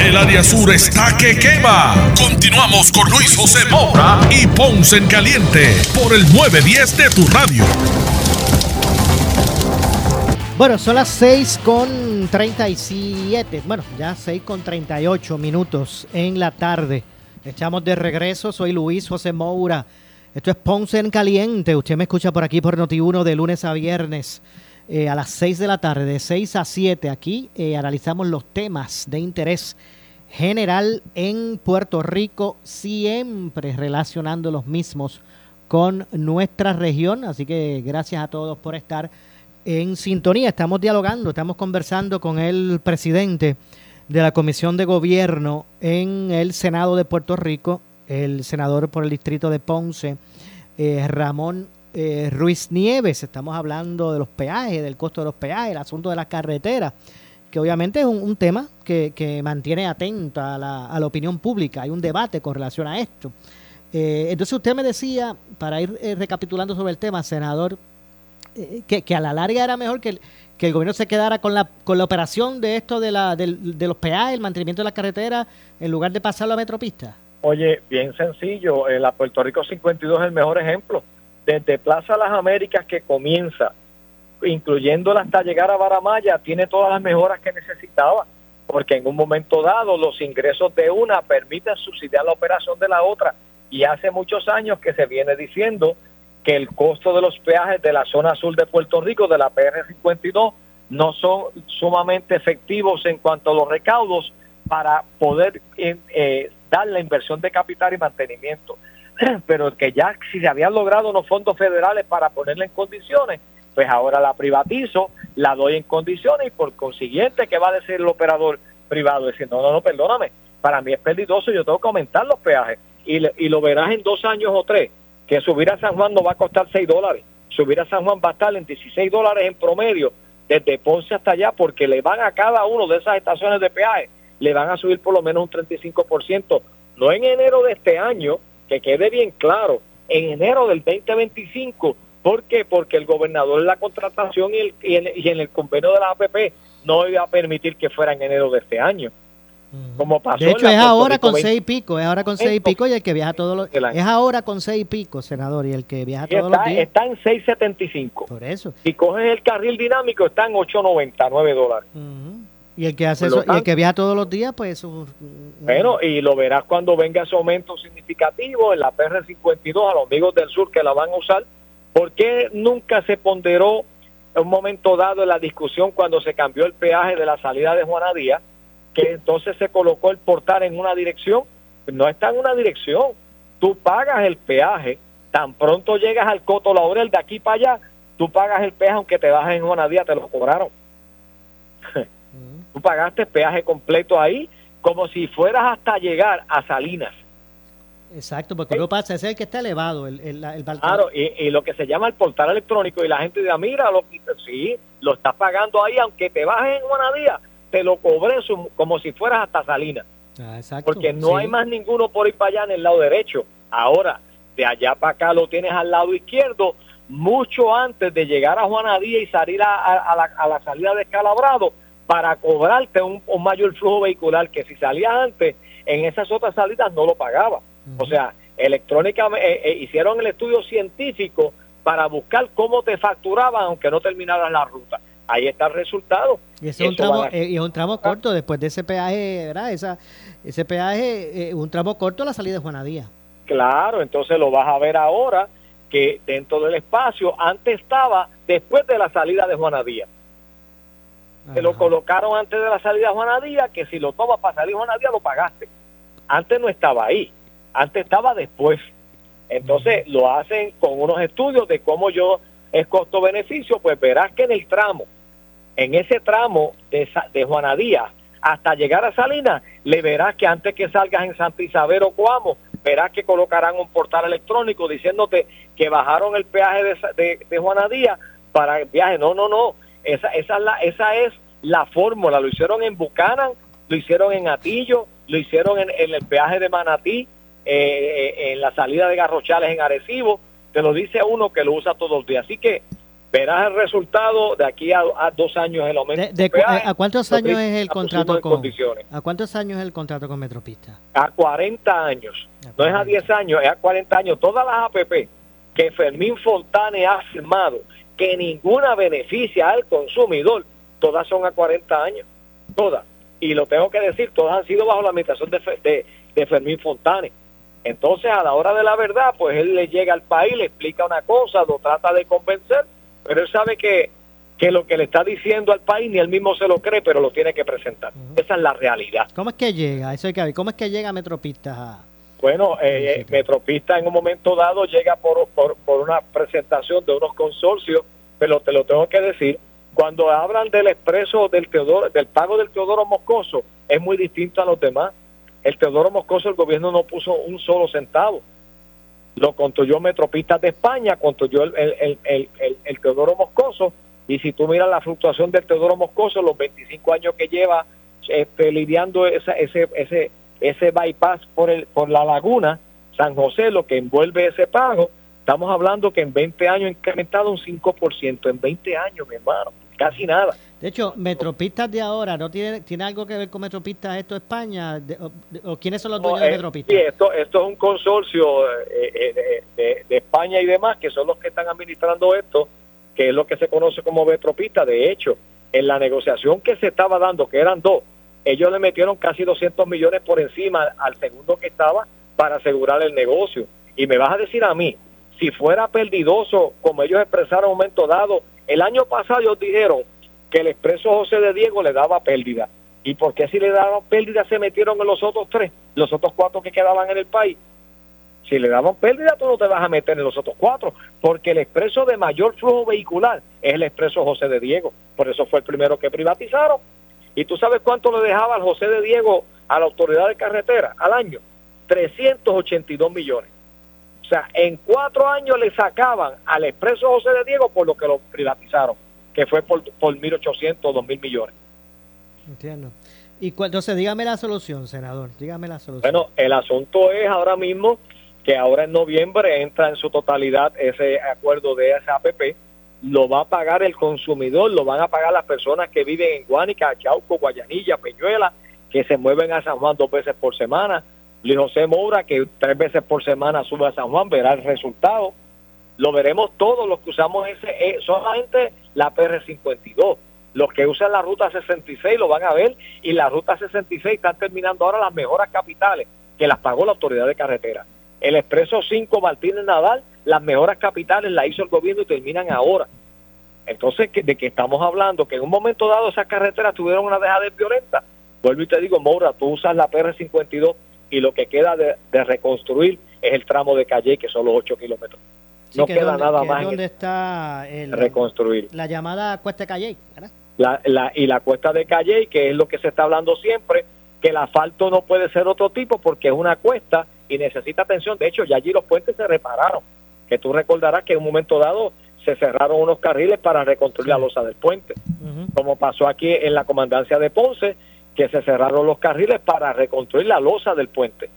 El área sur está que quema. Continuamos con Luis José Moura y Ponce en Caliente por el 910 de tu radio. Bueno, son las 6 con 37. Bueno, ya 6 con 38 minutos en la tarde. Echamos de regreso. Soy Luis José Moura. Esto es Ponce en Caliente. Usted me escucha por aquí por Noti1 de lunes a viernes. Eh, a las 6 de la tarde, de 6 a 7. Aquí eh, analizamos los temas de interés general en Puerto Rico, siempre relacionando los mismos con nuestra región. Así que gracias a todos por estar en sintonía. Estamos dialogando, estamos conversando con el presidente de la Comisión de Gobierno en el Senado de Puerto Rico, el senador por el distrito de Ponce, eh, Ramón eh, Ruiz Nieves. Estamos hablando de los peajes, del costo de los peajes, el asunto de las carreteras, que obviamente es un, tema que, que, mantiene atenta a la, a la, opinión pública. Hay un debate con relación a esto. Eh, entonces usted me decía, para ir eh, recapitulando sobre el tema, senador, eh, que, que, a la larga era mejor que el, que el gobierno se quedara con la, con la operación de esto de, la, de, de los peajes, el mantenimiento de las carreteras, en lugar de pasarlo a metropista. Oye, bien sencillo, la Puerto Rico 52 es el mejor ejemplo desde Plaza Las Américas que comienza, incluyéndola hasta llegar a Baramaya, tiene todas las mejoras que necesitaba, porque en un momento dado los ingresos de una permiten subsidiar la operación de la otra. Y hace muchos años que se viene diciendo que el costo de los peajes de la zona sur de Puerto Rico, de la PR52, no son sumamente efectivos en cuanto a los recaudos para poder eh, eh, dar la inversión de capital y mantenimiento pero que ya si se habían logrado unos fondos federales para ponerla en condiciones, pues ahora la privatizo, la doy en condiciones y por consiguiente, ¿qué va a decir el operador privado? Decir, no, no, no, perdóname, para mí es peligroso, yo tengo que aumentar los peajes y, y lo verás en dos años o tres, que subir a San Juan no va a costar 6 dólares, subir a San Juan va a estar en 16 dólares en promedio desde Ponce hasta allá porque le van a cada uno de esas estaciones de peaje, le van a subir por lo menos un 35%, no en enero de este año, que quede bien claro, en enero del 2025, ¿por qué? Porque el gobernador en la contratación y, el, y, en, y en el convenio de la APP no iba a permitir que fuera en enero de este año. Como pasó De hecho, es ahora con 20. seis y pico, es ahora con seis y pico y el que viaja todos los... El. Es ahora con seis y pico, senador, y el que viaja todos los está, días. está en 6.75. Por eso. Si coges el carril dinámico, está en 8.99 dólares. Y el que hace eso, y el que viaja todos los días, pues eso... Bueno, y lo verás cuando venga ese aumento significativo en la PR52 a los amigos del sur que la van a usar. ¿Por qué nunca se ponderó en un momento dado en la discusión cuando se cambió el peaje de la salida de Juana Díaz, que entonces se colocó el portal en una dirección? No está en una dirección. Tú pagas el peaje, tan pronto llegas al Coto Laurel de aquí para allá, tú pagas el peaje aunque te bajes en Juana Díaz, te lo cobraron. Tú pagaste peaje completo ahí como si fueras hasta llegar a Salinas. Exacto, porque lo pasa, ese es el que está elevado, el, el, el. Claro, y, y lo que se llama el portal electrónico y la gente dice, mira, lo, sí, lo estás pagando ahí, aunque te bajes en Juanadía, te lo cobré su- como si fueras hasta Salinas, Ah, exacto. porque no sí. hay más ninguno por ir para allá en el lado derecho. Ahora, de allá para acá lo tienes al lado izquierdo, mucho antes de llegar a Juanadía y salir a, a- a la, a la salida de Escalabrado, para cobrarte un, un mayor flujo vehicular, que si salías antes, en esas otras salidas no lo pagaba. O sea, electrónicamente eh, eh, hicieron el estudio científico para buscar cómo te facturaban aunque no terminaras la ruta. Ahí está el resultado. Y ese es un Eso tramo, van a- eh, es un tramo corto después de ese peaje, ¿verdad? Esa, ese peaje, un tramo corto a la salida de Juanadía. Claro, entonces lo vas a ver ahora que dentro del espacio antes estaba después de la salida de Juanadía. Te lo colocaron antes de la salida de Juanadía, que si lo tomas para salir de Juanadía lo pagaste. Antes no estaba ahí, antes estaba después. Entonces lo hacen con unos estudios de cómo yo es costo-beneficio, pues verás que en el tramo, en ese tramo de, de Juanadía hasta llegar a Salinas, le verás que antes que salgas en Santa Isabel o Coamo, verás que colocarán un portal electrónico diciéndote que bajaron el peaje de, de, de Juanadía para el viaje. No, no, no. Esa, esa, es la, esa es la fórmula. Lo hicieron en Bucanan, lo hicieron en Atillo, lo hicieron en, en el peaje de Manatí, eh, eh, en la salida de Garrochales en Arecibo. Te lo dice uno que lo usa todos los días. Así que verás el resultado de aquí a, a dos años el aumento. De- peaje. ¿A cuántos años es el contrato con. ¿A cuántos años es el contrato con Metropista? a 40 años, no es a 10 años, es a 40 años. Todas las APP que Fermín Fontane ha firmado, que ninguna beneficia al consumidor, todas son a 40 años, todas. Y lo tengo que decir, todas han sido bajo la administración de, Fe- de, de Fermín Fontane. Entonces, a la hora de la verdad, pues él le llega al país, le explica una cosa, lo trata de convencer, pero él sabe que, que lo que le está diciendo al país ni él mismo se lo cree, pero lo tiene que presentar. Esa es la realidad. ¿Cómo es que llega? Eso hay que ver. ¿Cómo es que llega Metropista a- Bueno, eh, eh, Metropista en un momento dado llega por, por, por una presentación de unos consorcios, pero te lo tengo que decir, cuando hablan del expreso del Teodoro, del pago del Teodoro Moscoso, es muy distinto a los demás. El Teodoro Moscoso, el gobierno no puso un solo centavo. Lo construyó Metropistas de España, construyó el- el Teodoro Moscoso, y si tú miras la fluctuación del Teodoro Moscoso, los 25 años que lleva este, lidiando esa, ese, ese, ese bypass por, el, por la laguna, San José, lo que envuelve ese pago, estamos hablando que en 20 años ha incrementado un 5%, en 20 años, mi hermano, casi nada. De hecho, Metropistas de ahora, ¿no tiene, tiene algo que ver con Metropistas esto España? De- o, o quiénes son los dueños No, de eh, Metropistas? sí, esto, esto es un consorcio eh, eh, de, de- de España y demás, que son los que están administrando esto, que es lo que se conoce como Metropista. De hecho, en la negociación que se estaba dando, que eran dos, ellos le metieron casi 200 millones por encima al segundo que estaba para asegurar el negocio. Y me vas a decir a mí, si fuera perdidoso, como ellos expresaron en un momento dado, el año pasado ellos dijeron que el expreso José de Diego le daba pérdida. ¿Y por qué si le daban pérdida se metieron en los otros tres, los otros cuatro que quedaban en el país? Si le daban pérdida, tú no te vas a meter en los otros cuatro, porque el expreso de mayor flujo vehicular es el expreso José de Diego. Por eso fue el primero que privatizaron. ¿Y tú sabes cuánto le dejaba al José de Diego a la autoridad de carretera al año? 382 millones. O sea, en cuatro años le sacaban al expreso José de Diego por lo que lo privatizaron, que fue por, por 1.800 o 2.000 millones. Entiendo. Y entonces, dígame la solución, senador. Dígame la solución. Bueno, el asunto es ahora mismo que ahora en noviembre entra en su totalidad ese acuerdo de esa APP, lo va a pagar el consumidor, lo van a pagar las personas que viven en Guánica, Chauco, Guayanilla, Peñuela que se mueven a San Juan dos veces por semana. Luis José Moura, que tres veces por semana sube a San Juan, verá el resultado. Lo veremos todos los que usamos ese, eh, solamente la PR52. Los que usan la ruta 66 lo van a ver y la ruta 66 están terminando ahora las mejoras capitales que las pagó la autoridad de carretera. El expreso 5 Martínez Nadal, las mejoras capitales las hizo el gobierno y terminan ahora. Entonces, ¿de qué estamos hablando? Que en un momento dado esas carreteras tuvieron una dejada violenta. Vuelvo y te digo, Moura, tú usas la PR52 y lo que queda de, reconstruir es el tramo de Calle, que son los 8 kilómetros. no queda nada más. ¿Dónde está el, reconstruir? La llamada Cuesta de Calle, La, la, y la cuesta de Calle, que es lo que se está hablando siempre, que el asfalto no puede ser otro tipo porque es una cuesta y necesita atención. De hecho, ya allí los puentes se repararon. Que tú recordarás que en un momento dado se cerraron unos carriles para reconstruir la losa del puente, como pasó aquí en la comandancia de Ponce, que se cerraron los carriles para reconstruir la losa del puente,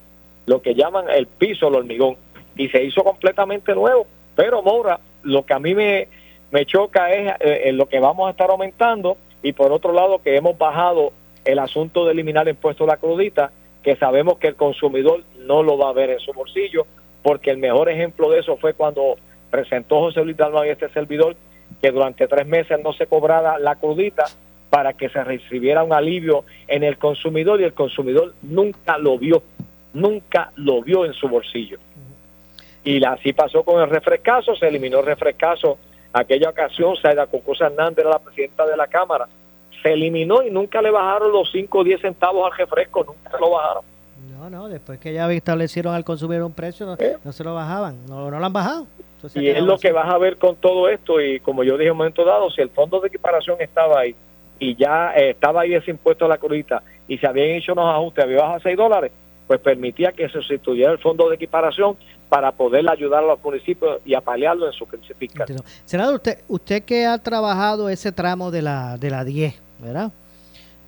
lo que llaman el piso, el hormigón, y se hizo completamente nuevo. Pero Moura, lo que a mí me, me choca es eh, lo que vamos a estar aumentando y por otro lado que hemos bajado el asunto de eliminar el impuesto a la crudita, que sabemos que el consumidor no lo va a ver en su bolsillo, porque el mejor ejemplo de eso fue cuando presentó José Luis Dalmau y este servidor que durante tres meses no se cobrara la crudita para que se recibiera un alivio en el consumidor y el consumidor nunca lo vio, nunca lo vio en su bolsillo. Y así pasó con el refrescazo, se eliminó el refrescazo. Aquella ocasión, Saida Concosa Hernández era la presidenta de la Cámara, se eliminó y nunca le bajaron los 5 o 10 centavos al refresco, nunca lo bajaron. No, no, después que ya establecieron al consumidor un precio, no, ¿Eh? se lo bajaban, no, no lo han bajado. y es lo que vas a ver con todo esto y como yo dije en un momento dado, si el fondo de equiparación estaba ahí y ya eh, estaba ahí ese impuesto a la curita y se habían hecho unos ajustes, había bajado a 6 dólares, pues permitía que se sustituyera el fondo de equiparación para poder ayudar a los municipios y apalearlo en su crisis fiscal. Senador, usted, usted que ha trabajado ese tramo de la, de la 10, ¿verdad?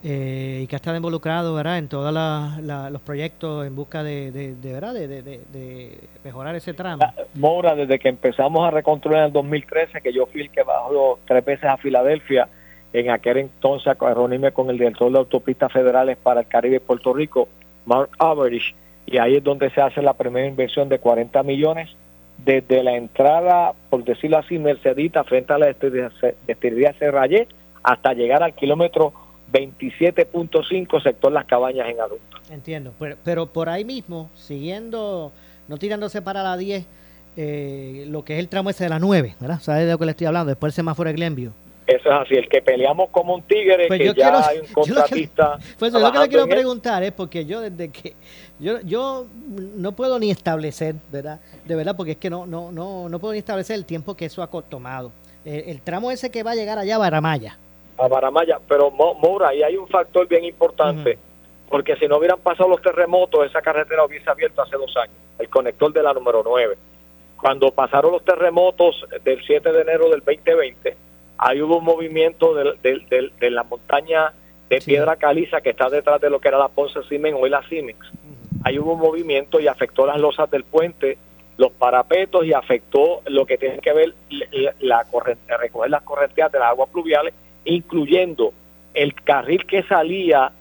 Eh, y que ha estado involucrado ¿verdad? en todos los proyectos en busca de, de, ¿verdad? De, mejorar ese tramo. Mora, desde que empezamos a reconstruir en el 2013, que yo fui el que bajó tres veces a Filadelfia, en aquel entonces a reunirme con el director de autopistas federales para el Caribe y Puerto Rico, Mark Average, y ahí es donde se hace la primera inversión de 40 millones desde la entrada, por decirlo así, Mercedita frente a la destilería Serrayé hasta llegar al kilómetro 27.5 sector Las Cabañas en adultos. Entiendo, pero, por ahí mismo, siguiendo, no tirándose para la 10, eh, lo que es el tramo ese de la 9, ¿verdad? ¿Sabes de lo que le estoy hablando? Después el semáforo de Glenview. Eso es así, el que peleamos como un tigre, pues que ya hay un contratista. pues lo que le quiero preguntar es porque yo desde que yo yo no puedo ni establecer, ¿verdad? De verdad, porque es que no no no no puedo ni establecer el tiempo que eso ha tomado. Eh, el tramo ese que va a llegar allá a Baramaya, a Baramaya, pero Mora, ahí hay un factor bien importante, porque si no hubieran pasado los terremotos, esa carretera hubiese abierto hace dos años, el conector de la número 9. Cuando pasaron los terremotos del 7 de enero del 2020, ahí hubo un movimiento de, la montaña de piedra caliza que está detrás de lo que era la Ponce Siemens, hoy la Siemens. Ahí hubo un movimiento y afectó las losas del puente, los parapetos y afectó lo que tiene que ver la, corriente, recoger las corrientes de las aguas pluviales incluyendo el carril que salía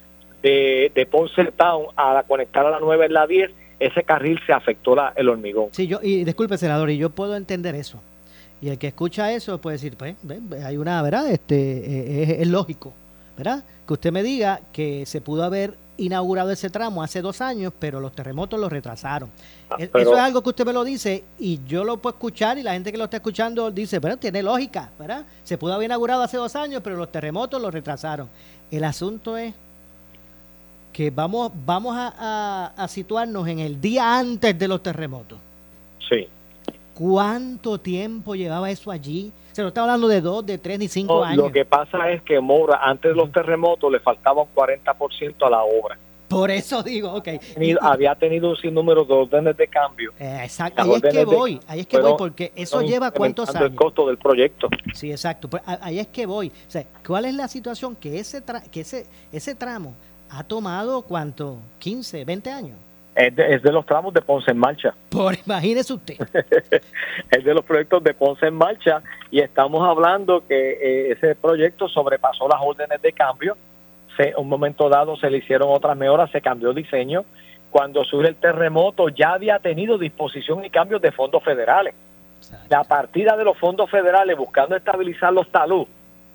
de, de Ponce Town a conectar a la 9 en la 10, ese carril se afectó la, el hormigón. Sí, yo, y disculpe, senador, y yo puedo entender eso. Y el que escucha eso puede decir, pues, hay una, ¿verdad? Este, eh, es, lógico, ¿verdad? Que usted me diga que se pudo haber inaugurado ese tramo hace dos años, pero los terremotos lo retrasaron. Ah, e, eso es algo que usted me lo dice y yo lo puedo escuchar y la gente que lo está escuchando dice, bueno, tiene lógica, ¿verdad? Se pudo haber inaugurado hace dos años, pero los terremotos lo retrasaron. El asunto es que vamos, vamos a, a situarnos en el día antes de los terremotos. Sí. ¿Cuánto tiempo llevaba eso allí? Se lo está hablando de dos, de tres, ni cinco años. Lo que pasa es que Mora, antes de los terremotos, le faltaba un 40% a la obra. Por eso digo, ok. había tenido un sinnúmero de órdenes de cambio. Eh, exacto, ahí es que voy, ahí es que voy, porque eso lleva cuántos años. el costo del proyecto. Sí, exacto, pues, ahí es que voy. O sea, ¿cuál es la situación? Que ese, que ese, ese tramo ha tomado, ¿cuánto? 15, 20 años. Es de, los tramos de Ponce en Marcha. Por imagínese usted. es de los proyectos de Ponce en Marcha y estamos hablando que eh, ese proyecto sobrepasó las órdenes de cambio, se, un momento dado se le hicieron otras mejoras, se cambió el diseño. Cuando surge el terremoto ya había tenido disposición y cambios de fondos federales. La partida de los fondos federales buscando estabilizar los talud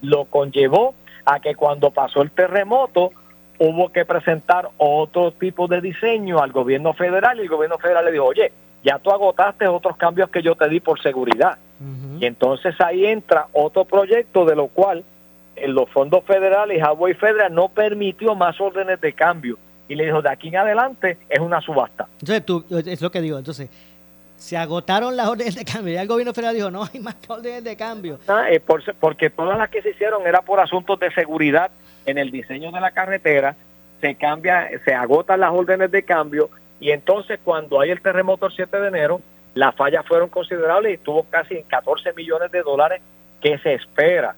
lo conllevó a que cuando pasó el terremoto hubo que presentar otro tipo de diseño al gobierno federal y el gobierno federal le dijo, oye, ya tú agotaste otros cambios que yo te di por seguridad. Y entonces ahí entra otro proyecto de lo cual en los fondos federales, Hawaii Federal no permitió más órdenes de cambio. Y le dijo, de aquí en adelante es una subasta. Entonces, tú, es lo que digo. Entonces, se agotaron las órdenes de cambio. Y el gobierno federal dijo, no hay más órdenes de cambio. Ah, eh, por- porque todas las que se hicieron era por asuntos de seguridad en el diseño de la carretera. Se cambia, se agotan las órdenes de cambio. Y entonces, cuando hay el terremoto el 7 de enero, las fallas fueron considerables y tuvo casi 14 millones de dólares que se espera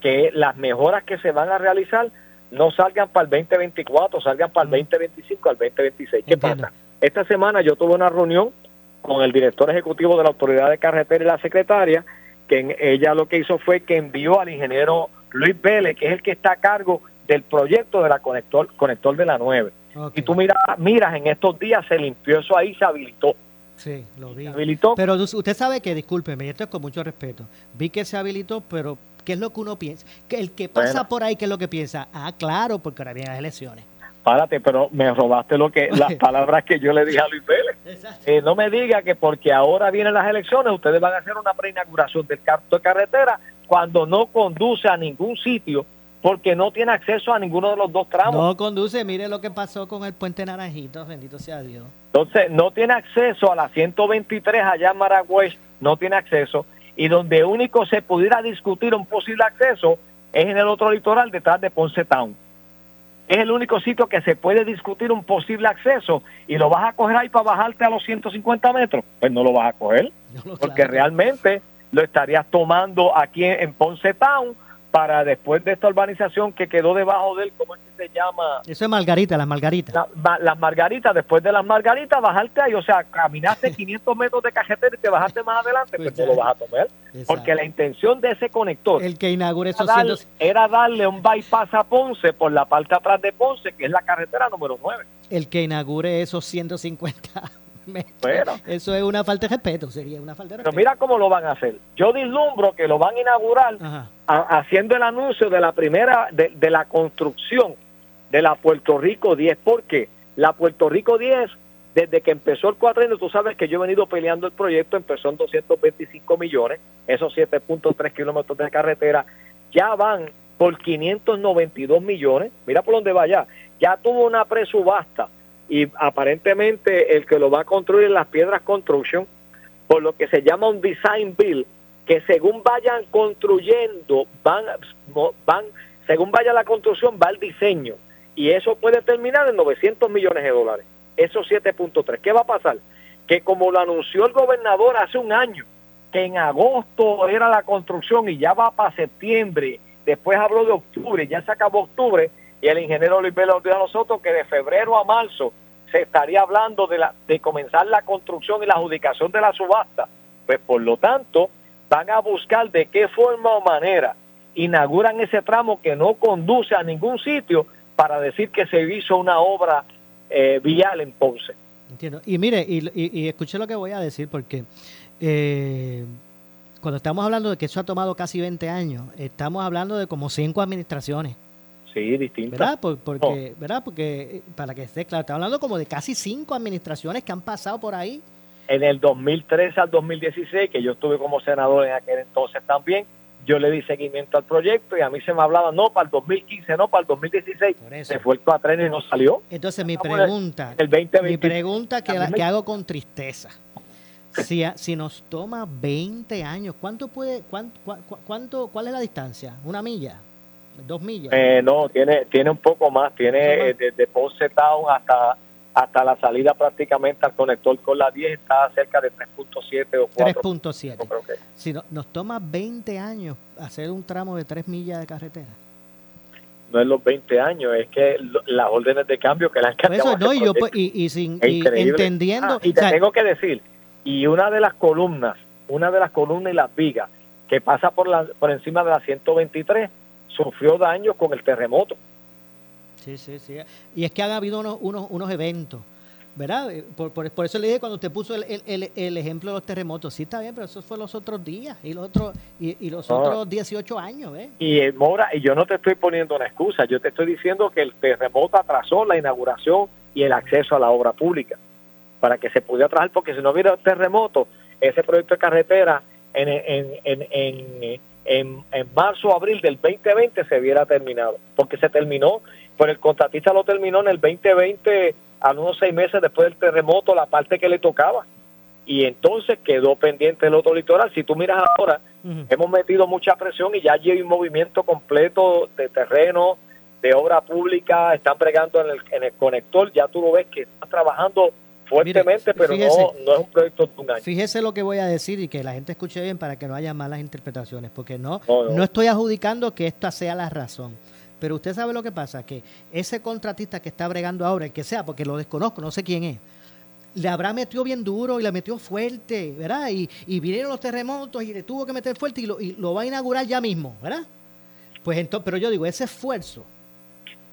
que las mejoras que se van a realizar no salgan para el 2024, salgan para el 2025, al 2026. ¿Qué pasa? Esta semana yo tuve una reunión con el director ejecutivo de la Autoridad de Carretera y la secretaria, que ella lo que hizo fue que envió al ingeniero Luis Vélez, que es el que está a cargo del proyecto de la conector, conector de la 9. Y tú miras, miras, en estos días se limpió eso ahí, se habilitó. Sí, lo vi. habilitó. Pero us- usted sabe que, discúlpeme, esto es con mucho respeto, vi que se habilitó, pero ¿qué es lo que uno piensa? Que el que pasa Bueno. por ahí, ¿qué es lo que piensa? Ah, claro, porque ahora vienen las elecciones. Párate, pero me robaste lo que las palabras que yo le dije a Luis Vélez. Eh, no me diga que porque ahora vienen las elecciones, ustedes van a hacer una preinauguración del carto de carretera cuando no conduce a ningún sitio porque no tiene acceso a ninguno de los dos tramos. No conduce, mire lo que pasó con el puente Naranjito, bendito sea Dios. Entonces, no tiene acceso a la 123 allá en Maragüez, no tiene acceso. Y donde único se pudiera discutir un posible acceso es en el otro litoral detrás de Ponce Town. Es el único sitio que se puede discutir un posible acceso y lo vas a coger ahí para bajarte a los 150 metros. Pues no lo vas a coger, porque realmente lo estarías tomando aquí en, Ponce Town para después de esta urbanización que quedó debajo de él, ¿cómo es que se llama? Eso es Margarita, las Margaritas. La- ma- las margaritas, después de las margaritas, bajarte ahí, o sea, caminaste 500 metros de carretera y te bajaste más adelante, pues no lo vas a tomar. Porque la intención de ese conector El que inaugure esos era, dar- 100 era darle un bypass a Ponce por la parte atrás de Ponce, que es la carretera número 9. el que inaugure esos 150 metros. Bueno. Eso es una falta de respeto, sería una falta de Pero respeto. mira cómo lo van a hacer. Yo vislumbro que lo van a inaugurar a- haciendo el anuncio de la primera, de, de la construcción de la Puerto Rico 10. ¿Por qué? La Puerto Rico 10, desde que empezó el cuatrienio, tú sabes que yo he venido peleando el proyecto, empezó en 225 millones, esos 7.3 kilómetros de carretera, ya van por 592 millones, mira por dónde va ya, ya tuvo una presubasta y aparentemente el que lo va a construir es las Piedras Construction, por lo que se llama un design bill, que según vayan construyendo, van, van, según vaya la construcción, va el diseño. Y eso puede terminar en 900 millones de dólares. Esos 7.3. ¿Qué va a pasar? Que como lo anunció el gobernador hace un año, que en agosto era la construcción y ya va para septiembre, después habló de octubre, ya se acabó octubre, y el ingeniero Luis Vélez a nosotros que de febrero a marzo se estaría hablando de, la, de comenzar la construcción y la adjudicación de la subasta. Pues por lo tanto, van a buscar de qué forma o manera inauguran ese tramo que no conduce a ningún sitio para decir que se hizo una obra eh, vial en Ponce. Entiendo. Y mire, y, y, y escuche lo que voy a decir, porque eh, cuando estamos hablando de que eso ha tomado casi 20 años, estamos hablando de como cinco administraciones. Sí, distinto. ¿Verdad? Por- porque, ¿verdad? Porque, eh, para que esté claro, estamos hablando como de casi cinco administraciones que han pasado por ahí. En el 2013 al 2016, que yo estuve como senador en aquel entonces también, yo le di seguimiento al proyecto y a mí se me hablaba, no, para el 2015, no, para el 2016. Se fue el cuatrenio y no salió. Entonces mi pregunta, el 2020. mi pregunta que, A mí me- que hago con tristeza, si, si nos toma 20 años, ¿cuánto puede, cuánto, cuánto, cuál es la distancia? ¿Una milla? ¿Dos millas? Eh, no, tiene tiene un poco más, tiene eh, desde Ponce Town hasta hasta la salida prácticamente al conector con la 10 está cerca de 3.7 o 4. 3.7. creo que. Si no- nos toma 20 años hacer un tramo de 3 millas de carretera. No es los 20 años, es que lo- las órdenes de cambio que le han eso, no, y, yo, proyecto pues, y, y sin, y entendiendo. Ah, y te o sea, tengo que decir, y una de las columnas, una de las columnas y las vigas que pasa por la por encima de la 123 sufrió daños con el terremoto. sí, sí, sí. Y es que han habido unos, unos, unos eventos, ¿verdad? Eh, Por, por, por eso le dije cuando usted puso el, el, el, el ejemplo de los terremotos, sí está bien, pero eso fue los otros días y los otros, y, y los No. otros 18 años, ¿ves? Y eh, Mora, y yo no te estoy poniendo una excusa, yo te estoy diciendo que el terremoto atrasó la inauguración y el acceso a la obra pública para que se pudiera trabajar, porque si no hubiera terremoto, ese proyecto de carretera en, en, en, en, en, en marzo o abril del 2020 se hubiera terminado, porque se terminó, pero el contratista lo terminó en el 2020, a unos seis meses después del terremoto, la parte que le tocaba. Y entonces quedó pendiente el otro litoral. Si tú miras ahora, hemos metido mucha presión y ya hay un movimiento completo de terreno, de obra pública, están bregando en el, en el conector, ya tú lo ves que están trabajando fuertemente, pero fíjese. no, no es un proyecto de un año. Fíjese lo que voy a decir y que la gente escuche bien para que no haya malas interpretaciones, porque no, No, no, no. estoy adjudicando que esta sea la razón. Pero usted sabe lo que pasa, que ese contratista que está bregando ahora, el que sea, porque lo desconozco, no sé quién es, le habrá metido bien duro y le metió fuerte, ¿verdad? Y, y vinieron los terremotos y le tuvo que meter fuerte y lo, y lo va a inaugurar ya mismo, ¿verdad? Pues entonces, pero yo digo, ese esfuerzo,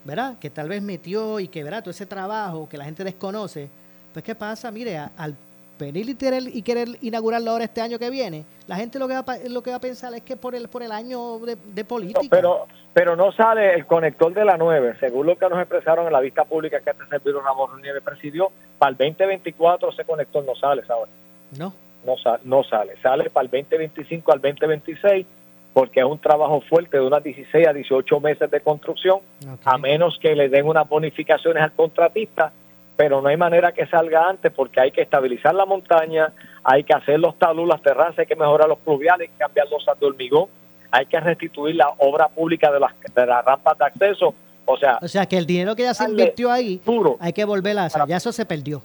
¿verdad? Que tal vez metió y que, ¿verdad? Todo ese trabajo que la gente desconoce, pues ¿qué pasa? Mire, a- al venir y querer, y querer inaugurarlo ahora este año que viene, la gente lo que va, lo que va a pensar es que por el, por el año de, de política. Pero, pero no sale el conector de la 9, según lo que nos expresaron en la vista pública que este servidor Ramón Nieves presidió, para el 2024 ese conector no sale, ¿sabes? No. No, sa- no sale, sale para el 2025 al 2026 porque es un trabajo fuerte de unas 16 a 18 meses de construcción, a menos que le den unas bonificaciones al contratista, pero no hay manera que salga antes porque hay que estabilizar la montaña, hay que hacer los taludes, las terrazas, hay que mejorar los pluviales, hay que cambiar los de hormigón, hay que restituir la obra pública de las, de las rampas de acceso, o sea, O sea, que el dinero que ya se invirtió ahí, hay que volver a hacer. Ya eso se perdió.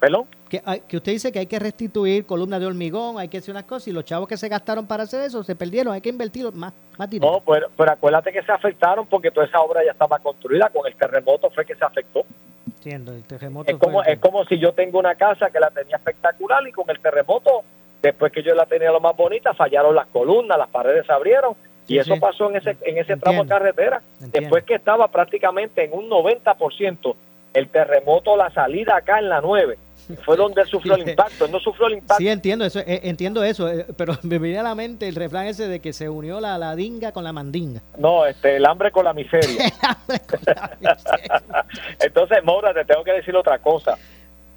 ¿Perdón? Que, que usted dice que hay que restituir columnas de hormigón, hay que hacer unas cosas, y los chavos que se gastaron para hacer eso se perdieron, hay que invertir más, más dinero. no, pero, pero acuérdate que se afectaron porque toda esa obra ya estaba construida, con el terremoto fue que se afectó. Entiendo, el terremoto Es como, es como si yo tengo una casa que la tenía espectacular y con el terremoto, después que yo la tenía lo más bonita, fallaron las columnas, las paredes se abrieron y Sí, eso sí. pasó en ese, en ese tramo de carretera. Después que estaba prácticamente en un 90% el terremoto, la salida acá en la 9, fue donde él sufrió el impacto. Él no sufrió el impacto. Sí, entiendo eso, eh, entiendo eso, eh, pero me viene a la mente el refrán ese de que se unió la, la dinga con la mandinga. No, este, el hambre con la miseria. Entonces, Maura, te tengo que decir otra cosa.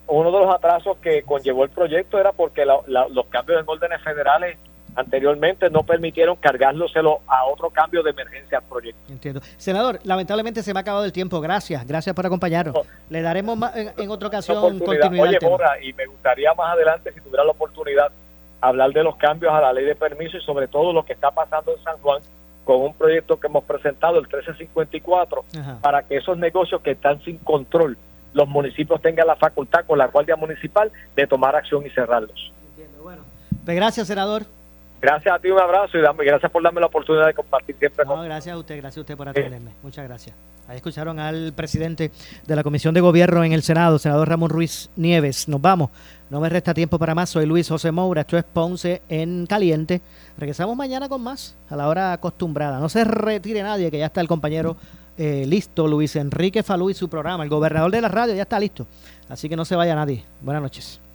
Uno de los atrasos que conllevó el proyecto era porque la- la- los cambios en órdenes federales anteriormente no permitieron cargándoselo a otro cambio de emergencia al proyecto. Entiendo. Senador, lamentablemente se me ha acabado el tiempo. Gracias, gracias por acompañarnos. Le daremos más en, en otra ocasión continuidad. Oye. Mora, y me gustaría más adelante, si tuviera la oportunidad, hablar de los cambios a la ley de permiso y sobre todo lo que está pasando en San Juan con un proyecto que hemos presentado, el 1354, Ajá. para que esos negocios que están sin control, los municipios tengan la facultad con la Guardia Municipal de tomar acción y cerrarlos. Pues gracias, senador. Gracias a ti, un abrazo y dame, gracias por darme la oportunidad de compartir siempre No, gracias a usted, gracias a usted por atenderme. Muchas gracias. Ahí escucharon al presidente de la Comisión de Gobierno en el Senado, senador Ramón Ruiz Nieves. Nos vamos. No me resta tiempo para más. Soy Luis José Moura. Esto es Ponce en Caliente. Regresamos mañana con más a la hora acostumbrada. No se retire nadie, que ya está el compañero eh, listo, Luis Enrique Falú y su programa. El gobernador de la radio ya está listo. Así que no se vaya nadie. Buenas noches.